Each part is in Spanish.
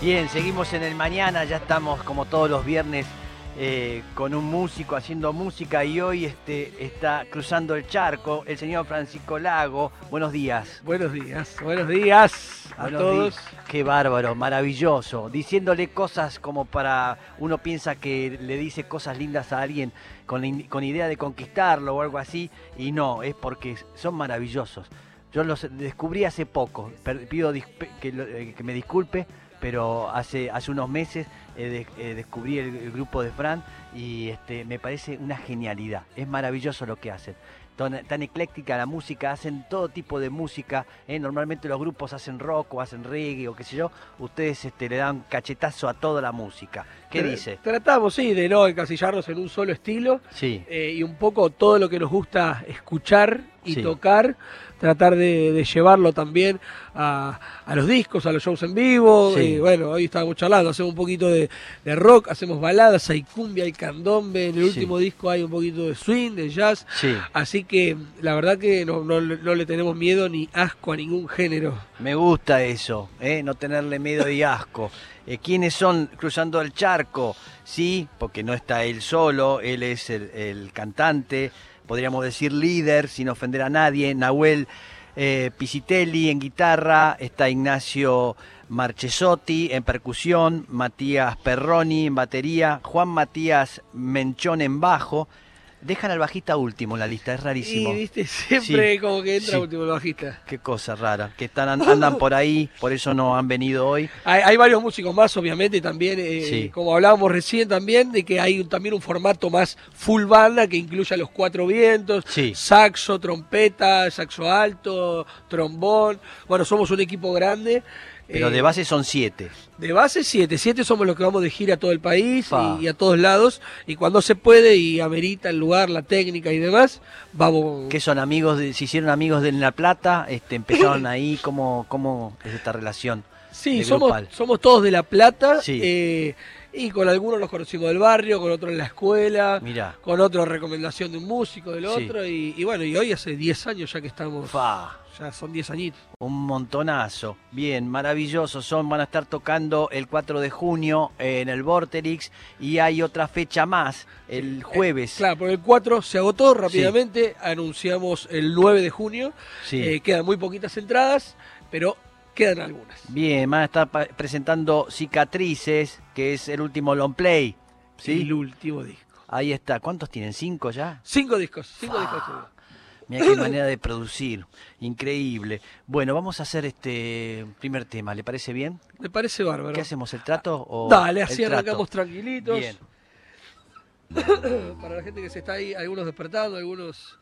Bien, seguimos en el mañana, ya estamos como todos los viernes eh, con un músico haciendo música y hoy este, está cruzando el charco el señor Francisco Lago. Buenos días. Buenos días, buenos días a Buenos todos. días. Qué bárbaro, maravilloso. Diciéndole cosas como para. Uno piensa que le dice cosas lindas a alguien con, la con idea de conquistarlo o algo así, y no, es porque son maravillosos. Yo los descubrí hace poco, pido que, eh, que me disculpe, pero hace, hace unos meses eh, de- eh, descubrí el, el grupo de Fran y este, me parece una genialidad. Es maravilloso lo que hacen. Tan, tan ecléctica la música, hacen todo tipo de música. ¿eh? Normalmente los grupos hacen rock o hacen reggae o qué sé yo. Ustedes este, le dan cachetazo a toda la música. ¿Qué dice? Tratamos, sí, de no encasillarnos en un solo estilo Sí, y un poco todo lo que nos gusta escuchar y Sí. tocar, tratar de, de llevarlo también a, a los discos, a los shows en vivo. Sí. Y bueno, hoy estábamos charlando, hacemos un poquito de, de rock, hacemos baladas, hay cumbia, hay candombe, en el Sí. último disco hay un poquito de swing, de jazz. sí. Así que la verdad que no, no le- no le tenemos miedo ni asco a ningún género. Me gusta eso, ¿eh? no tenerle miedo y asco. Eh, ¿Quiénes son cruzando el charco? Sí, porque no está él solo, él es el, el cantante, podríamos decir líder, sin ofender a nadie. Nahuel eh, Pisitelli en guitarra, está Ignacio Marchesotti en percusión, Matías Perroni en batería, Juan Matías Menchón en bajo. Dejan al bajista último en la lista, es rarísimo. Y viste, siempre Sí, como que entra sí. último el bajista. Qué cosa rara, que están, andan por ahí, por eso no han venido hoy. Hay, hay varios músicos más, obviamente, también, eh, Sí. como hablábamos recién también, de que hay un- también un formato más full banda que incluye a los cuatro vientos, saxo, trompeta, saxo alto, trombón. Bueno, somos un equipo grande. Pero eh, de base son siete. de base siete, siete somos los que vamos de gira a todo el país y, y a todos lados. Y cuando se puede y amerita el lugar, la técnica y demás, vamos. ¿Qué son amigos? De, ¿Se hicieron amigos de La Plata? Este, ¿Empezaron ahí? ¿Cómo, ¿Cómo es esta relación? Sí, somos, somos todos de La Plata. Sí. eh, y con algunos los conocimos del barrio, con otros en la escuela, Mirá. con otro recomendación de un músico, del Sí. otro. Y, y bueno, y hoy hace 10 años ya que estamos. Fa, Ya son 10 añitos. un montonazo. Bien, maravilloso. Son, van a estar tocando el 4 de junio en el Vorterix y hay otra fecha más, el jueves. Claro, por el 4 se agotó rápidamente. Anunciamos el 9 de junio. Sí. Eh, quedan muy poquitas entradas, pero quedan algunas. Bien, van a estar presentando Cicatrices, que es el último long play. ¿Sí? El último disco. Ahí está. ¿Cuántos tienen? ¿Cinco ya? Cinco discos. Cinco Fa. discos. Mira qué manera de producir, increíble. Bueno, vamos a hacer este primer tema, ¿le parece bien? Me parece bárbaro. ¿Qué hacemos, el trato o Dale, así arrancamos tranquilitos. Bien. para la gente que se está ahí, algunos despertando, algunos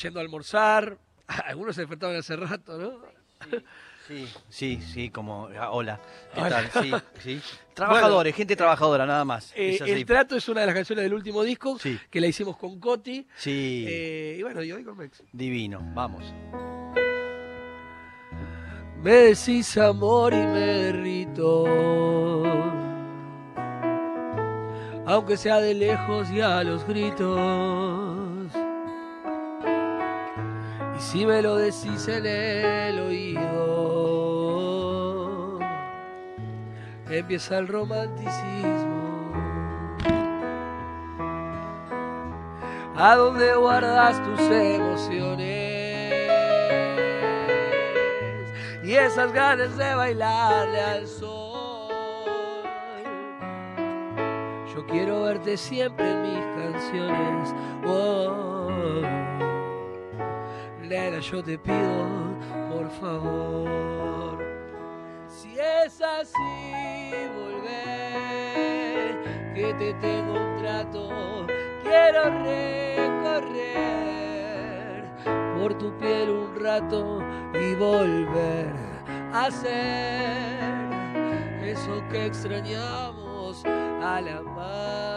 yendo a almorzar, algunos se despertaron hace rato, ¿no? Sí, sí, sí, como ah, hola, ¿qué Hola. tal? Sí, sí. Trabajadores, gente trabajadora, nada más. Eh, el trato es una de las canciones del último disco Sí. que la hicimos con Coti. Sí, eh, y bueno, y hoy con Mex. divino, vamos. Me decís amor y me derrito. Aunque sea de lejos y a los gritos. Y si me lo decís en el oído, empieza el romanticismo. ¿A dónde guardas tus emociones? Y esas ganas de bailarle al sol. Yo quiero verte siempre en mis canciones. Oh. Yo te pido, por favor. Si es así, volver, que te tengo un trato. Quiero recorrer por tu piel un rato y volver a ser eso que extrañamos al amanecer.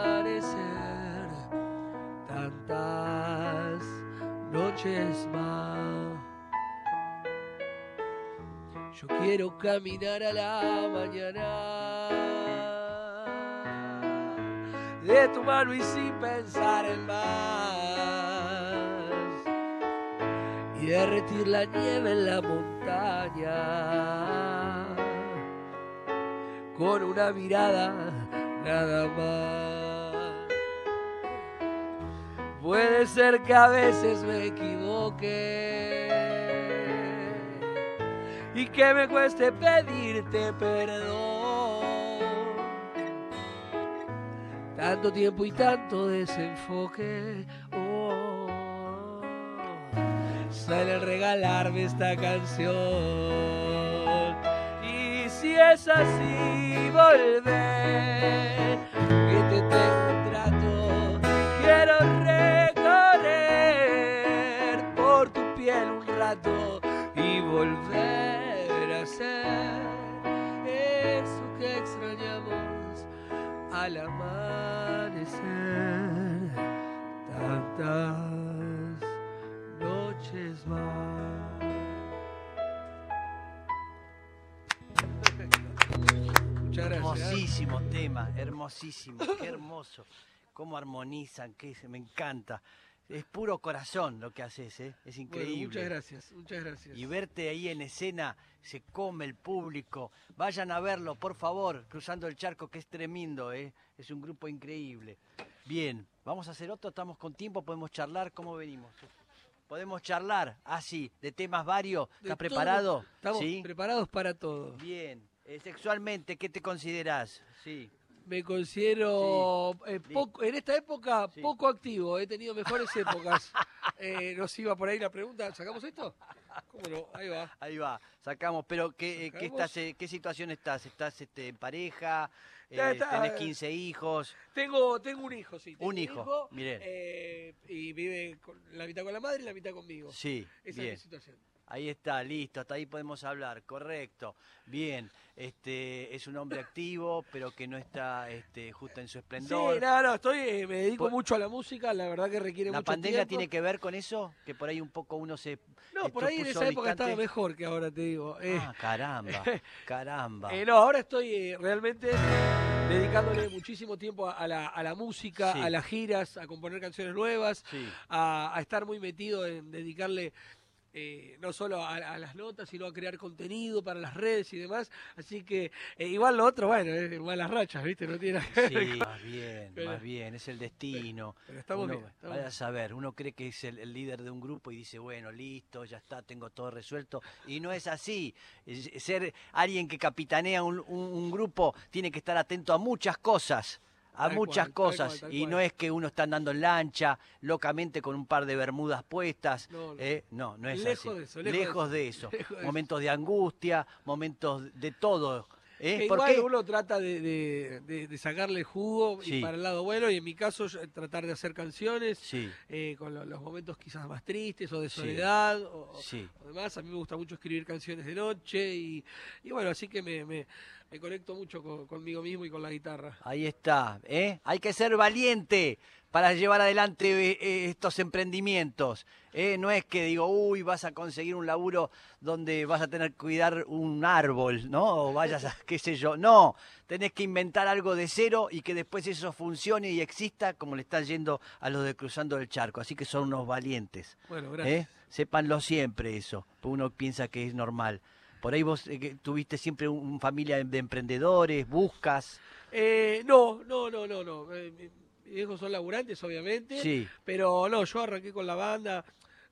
Yo quiero caminar a la mañana. De tu mano y sin pensar en más. Y derretir la nieve en la montaña. Con una mirada nada más. Puede ser que a veces me equivoque y que me cueste pedirte perdón. Tanto tiempo y tanto desenfoque. Oh, sale regalarme esta canción. Y si es así, volver, que te tengo volver a ser eso que extrañamos al amanecer. Tantas noches más. Hermosísimo tema, hermosísimo, qué hermoso. Cómo armonizan, me encanta. Es puro corazón lo que haces, ¿eh? es Bueno, increíble. muchas gracias, muchas gracias. Y verte ahí en escena, se come el público. Vayan a verlo, por favor, Cruzando el Charco, que es tremendo, ¿eh? es un grupo increíble. Bien, vamos a hacer otro, estamos con tiempo, podemos charlar, ¿cómo venimos? Podemos charlar, así, de temas varios. ¿Estás preparado? Estamos ¿Sí? preparados para todo. Bien. Eh, sexualmente, ¿qué te considerás? Sí. Me considero eh, poco, en esta época Sí. poco activo, he tenido mejores épocas. Eh, nos iba por ahí la pregunta, ¿sacamos esto? ¿Cómo no? Ahí va. Ahí va, sacamos. Pero ¿qué, eh, qué estás, eh, qué situación estás? ¿Estás este, en pareja? Ya Eh, está, ¿Tenés eh, 15 hijos? Tengo, tengo un hijo, sí. tengo Un hijo, miren. eh, y vive con, la mitad con la madre y la mitad conmigo. Sí, Esa bien. es mi situación. Ahí está, listo, hasta ahí podemos hablar, correcto. Bien, este es un hombre activo, pero que no está este, justo en su esplendor. Sí, no, no, estoy, eh, me dedico Por- mucho a la música, la verdad que requiere ¿La mucho pandemia tiempo. tiene que ver con eso? Que por ahí un poco uno se... No, por ahí en esa época distante. estaba mejor que ahora, te digo. Eh, Ah, caramba, caramba. Eh, no, ahora estoy realmente dedicándole muchísimo tiempo a, a la, a la música, Sí. a las giras, a componer canciones nuevas, Sí, a, a estar muy metido en dedicarle eh, no solo a, a las notas, sino a crear contenido para las redes y demás. Así que eh, igual lo otro, bueno, es malas rachas, ¿viste? No tiene nada que ver sí, más bien, Pero- más bien, es el destino. Pero estamos Uno- bien. estamos Vaya a saber, uno cree que es el, el líder de un grupo y dice, bueno, listo, ya está, tengo todo resuelto. Y no es así. Es- Ser alguien que capitanea un, un- un grupo tiene que estar atento a muchas cosas. A Tal muchas cual, tal cosas. cual, tal y cual. no es que uno está andando en lancha, locamente con un par de bermudas puestas. No, no. ¿eh? No, no es Lejos así. de eso, lejos de eso. de eso. Lejos de eso. Momentos de angustia, momentos de todo. ¿Eh? Que ¿Por igual uno trata de, de- de- de sacarle jugo y para el lado bueno, y en mi caso yo, eh, tratar de hacer canciones Sí, eh, con lo- los momentos quizás más tristes o de soledad o- sí. o demás. A mí me gusta mucho escribir canciones de noche y, y bueno, así que me, me- me conecto mucho con- conmigo mismo y con la guitarra. Ahí está, ¿eh? Hay que ser valiente para llevar adelante eh, eh, estos emprendimientos. ¿eh? No es que digo, uy, vas a conseguir un laburo donde vas a tener que cuidar un árbol, ¿no? O vayas a, qué sé yo. No, tenés que inventar algo de cero y que después eso funcione y exista como le está yendo a los de Cruzando el Charco. Así que son unos valientes. Bueno, gracias. ¿eh? Sépanlo siempre eso, porque uno piensa que es normal. Por ahí vos eh, tuviste siempre un, un familia de emprendedores, buscas. Eh, no, no, no, no, no. Hijos son laburantes, obviamente. Sí. Pero no, yo arranqué con la banda.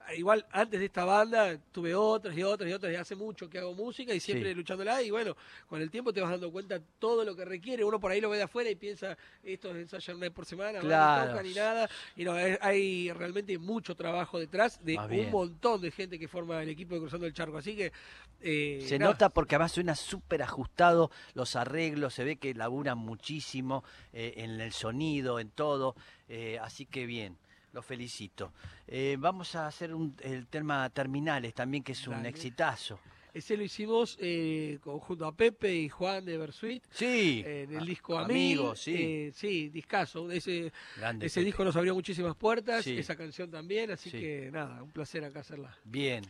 Ah, Igual antes de esta banda tuve otras y otras y otras y hace mucho que hago música y siempre Sí. luchándola y bueno, con el tiempo te vas dando cuenta todo lo que requiere. Uno por ahí lo ve de afuera y piensa, estos ensayan una vez por semana, Claro. no tocan ni nada. Y no, hay realmente mucho trabajo detrás de Más un bien. montón de gente que forma el equipo de Cruzando el Charco. Así que... eh, Se nada. nota porque además suena súper ajustado los arreglos, se ve que laburan muchísimo eh, en el sonido, en todo, eh, así que bien, los felicito. Eh, vamos a hacer un- el tema Terminales también, que es un Dale. exitazo. Ese lo hicimos eh, junto a Pepe y Juan de Bersuit. Sí, En el disco Amigos, sí. sí, discazo. Ese, grande ese Pepe. disco nos abrió muchísimas puertas, Sí. esa canción también, así Sí. que nada, un placer acá hacerla. Bien.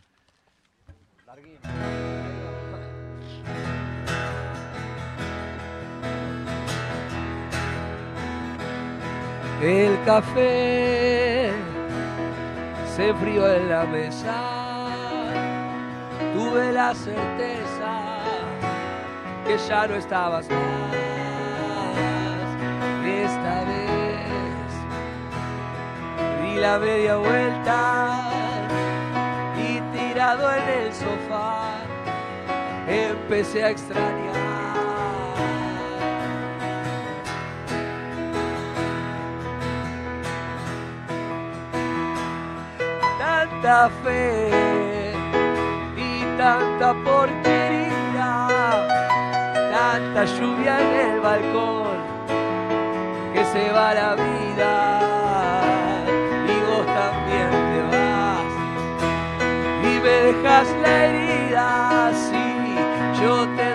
El café se frío en la mesa, tuve la certeza que ya no estabas más. Esta vez di la media vuelta y tirado en el sofá empecé a extrañar. Tanta fe y tanta porquería, tanta lluvia en el balcón que se va la vida y vos también te vas y me dejas la herida sí yo te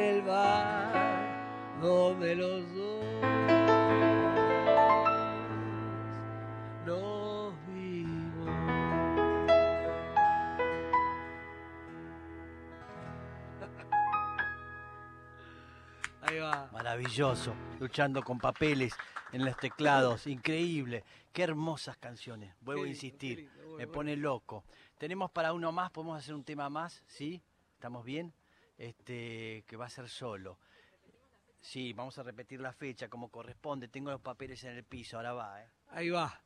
el bardo de los dos nos vimos Ahí va. Maravilloso, luchando con papeles en los teclados, increíble. Qué hermosas canciones, vuelvo a insistir, me pone loco. Tenemos para uno más, podemos hacer un tema más, ¿sí? ¿Estamos bien? Este, que va a ser solo. Sí, vamos a repetir la fecha como corresponde. Tengo los papeles en el piso, ahora va, ¿eh? Ahí va.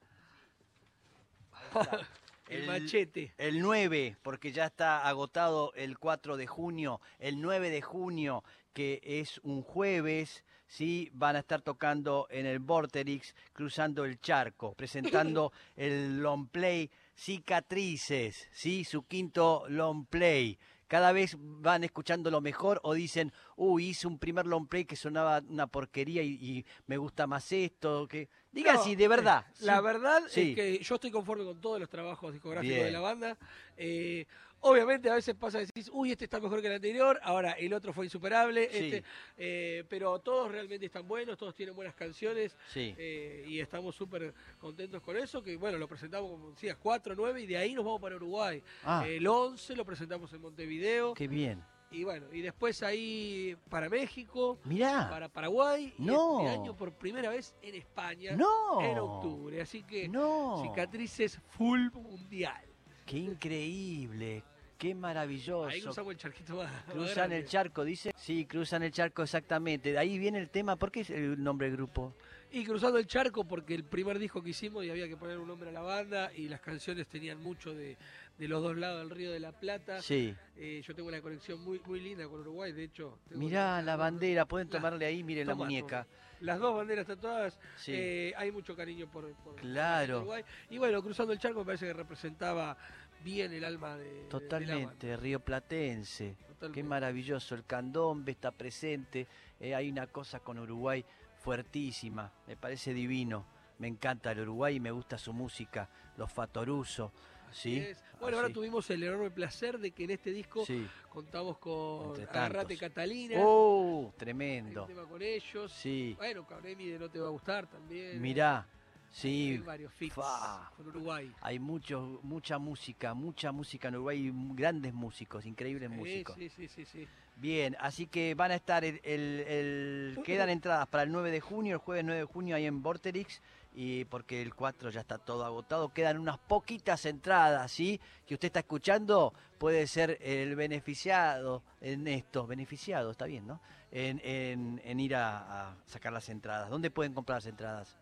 El, El- machete. El 9, porque ya está agotado el 4 de junio, el 9 de junio, que es un jueves, sí, van a estar tocando en el Vorterix, cruzando el charco, presentando el long play Cicatrices, sí, su quinto long play. Cada vez van escuchando lo mejor o dicen, uy, hice un primer long play que sonaba una porquería y, y me gusta más esto, que digan No, si de verdad. eh, La sí. verdad Sí. es que yo estoy conforme con todos los trabajos discográficos Bien. de la banda. Eh, obviamente a veces pasa que decís, uy, este está mejor que el anterior, ahora el otro fue insuperable, Sí. este, eh, pero todos realmente están buenos, todos tienen buenas canciones Sí. eh, y estamos súper contentos con eso, que bueno, lo presentamos como decías, 4, 9 y de ahí nos vamos para Uruguay. Ah, El 11 lo presentamos en Montevideo qué bien. Y bueno, y después ahí para México. Mirá. Para Paraguay y No. este año por primera vez en España No. en octubre. Así que No. cicatrices full mundial. Qué increíble. Qué maravilloso. Ahí cruzamos el charquito más. más Cruzan el charco, dice. Sí, cruzan el charco exactamente. De ahí viene el tema. ¿Por qué es el nombre del grupo? Y cruzando el charco porque el primer disco que hicimos y había que poner un nombre a la banda y las canciones tenían mucho de, de los dos lados del río de la Plata. Sí. Eh, yo tengo una conexión muy muy linda con Uruguay, de hecho. Mirá la bandera. Pueden la- tomarle ahí, miren la muñeca. Las dos banderas tatuadas. Sí. Eh, hay mucho cariño por, por- Claro. por Uruguay. Y bueno, cruzando el charco me parece que representaba bien el alma de. Totalmente. Río Platense. Qué maravilloso. El candombe está presente. Eh, hay una cosa con Uruguay fuertísima. Me parece divino. Me encanta el Uruguay y me gusta su música. Los Fatoruso. Así ¿Sí? es. Bueno, ahora tuvimos el enorme placer de que en este disco Sí. contamos con tantos. Catalina. ¡Oh! Tremendo. tema con ellos. Sí. Bueno, Cabremi de No Te Va a Gustar también. Mirá. Hay Sí. varios fits Fa. con Uruguay. Hay mucho, mucha música, mucha música en Uruguay grandes músicos, increíbles Sí, músicos. sí, sí, sí, sí. Bien, así que van a estar el, el- el- quedan entradas para el 9 de junio, el jueves 9 de junio ahí en Vorterix y porque el 4 ya está todo agotado, quedan unas poquitas entradas, ¿sí? Que usted está escuchando, puede ser el beneficiado en esto, beneficiado, está bien, ¿no? En, en- en ir a, a sacar las entradas. ¿Dónde pueden comprar las entradas?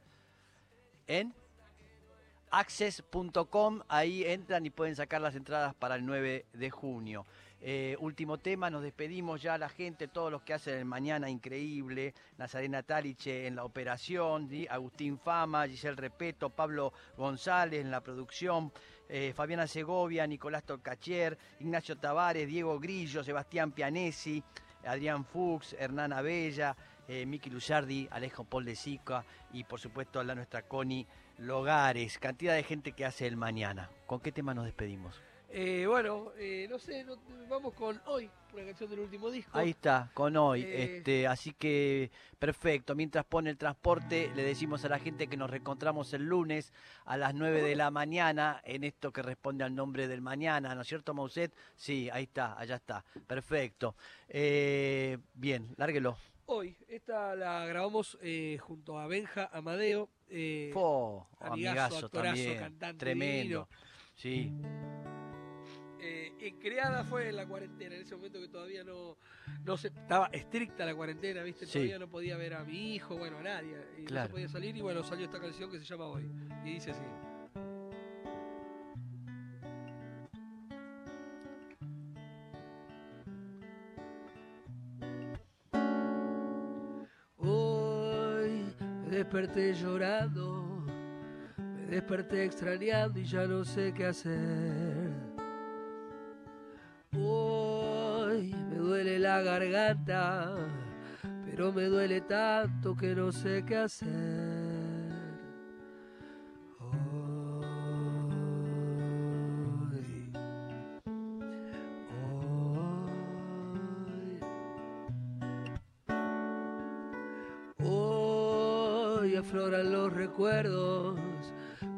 En access.com, ahí entran y pueden sacar las entradas para el 9 de junio. Eh, último tema, nos despedimos ya la gente, todos los que hacen el mañana increíble, Nazarena Taliche en la operación. Agustín Fama, Giselle Repeto, Pablo González en la producción, eh, Fabiana Segovia, Nicolás Tolcachier, Ignacio Tavares, Diego Grillo, Sebastián Pianesi, Adrián Fuchs, Hernán Abella, eh, Miki Luzardi, Alejo Paul de Sica y por supuesto la nuestra Connie Logares. Cantidad de gente que hace el mañana. ¿Con qué tema nos despedimos? Eh, bueno, eh, no sé, no- vamos con hoy, una canción del último disco. Ahí está, con hoy. Eh. Este, así que perfecto. Mientras pone el transporte, le decimos a la gente que nos reencontramos el lunes a las 9 de la mañana en esto que responde al nombre del mañana, ¿no es cierto, Mauset? Sí, ahí está, allá está. Perfecto. Bien, lárguelo. Hoy, esta la grabamos eh, junto a Benja Amadeo. eh, Fo, amigazo, amigazo actorazo, también. cantante Tremendo. Sí. eh, y creada fue en la cuarentena, en ese momento que todavía no, no se estaba estricta la cuarentena, ¿viste? Sí. Todavía no podía ver a mi hijo, bueno, a nadie, y no Claro. se podía salir, y bueno, salió esta canción que se llama Hoy, y dice así. Desperté llorando, me desperté extrañando y ya no sé qué hacer. Hoy me duele la garganta, pero me duele tanto que no sé qué hacer. Afloran los recuerdos,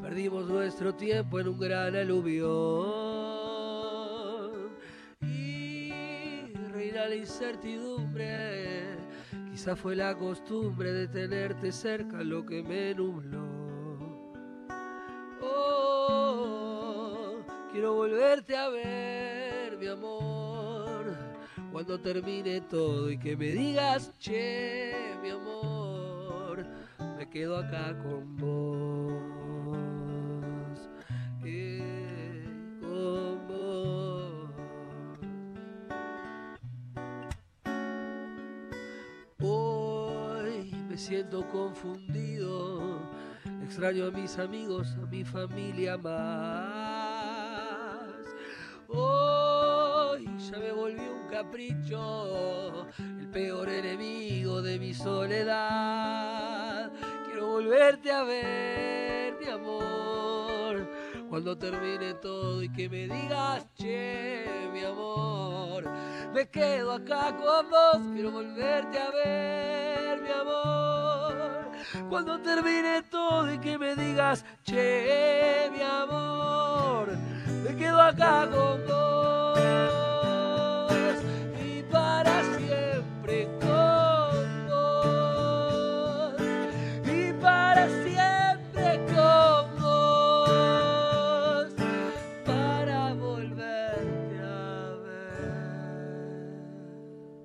perdimos nuestro tiempo en un gran aluvión y reina la incertidumbre. Quizá fue la costumbre de tenerte cerca lo que me nubló. Oh, quiero volverte a ver, mi amor, cuando termine todo y que me digas, che, quedo acá con vos. con vos. Hoy me siento confundido, extraño a mis amigos, a mi familia más. Hoy ya me volví un capricho, el peor enemigo de mi soledad. Volverte a ver, mi amor, cuando termine todo y que me digas, che, mi amor. Me quedo acá con vos, quiero volverte a ver, mi amor. Cuando termine todo y que me digas, che, mi amor. Me quedo acá con vos.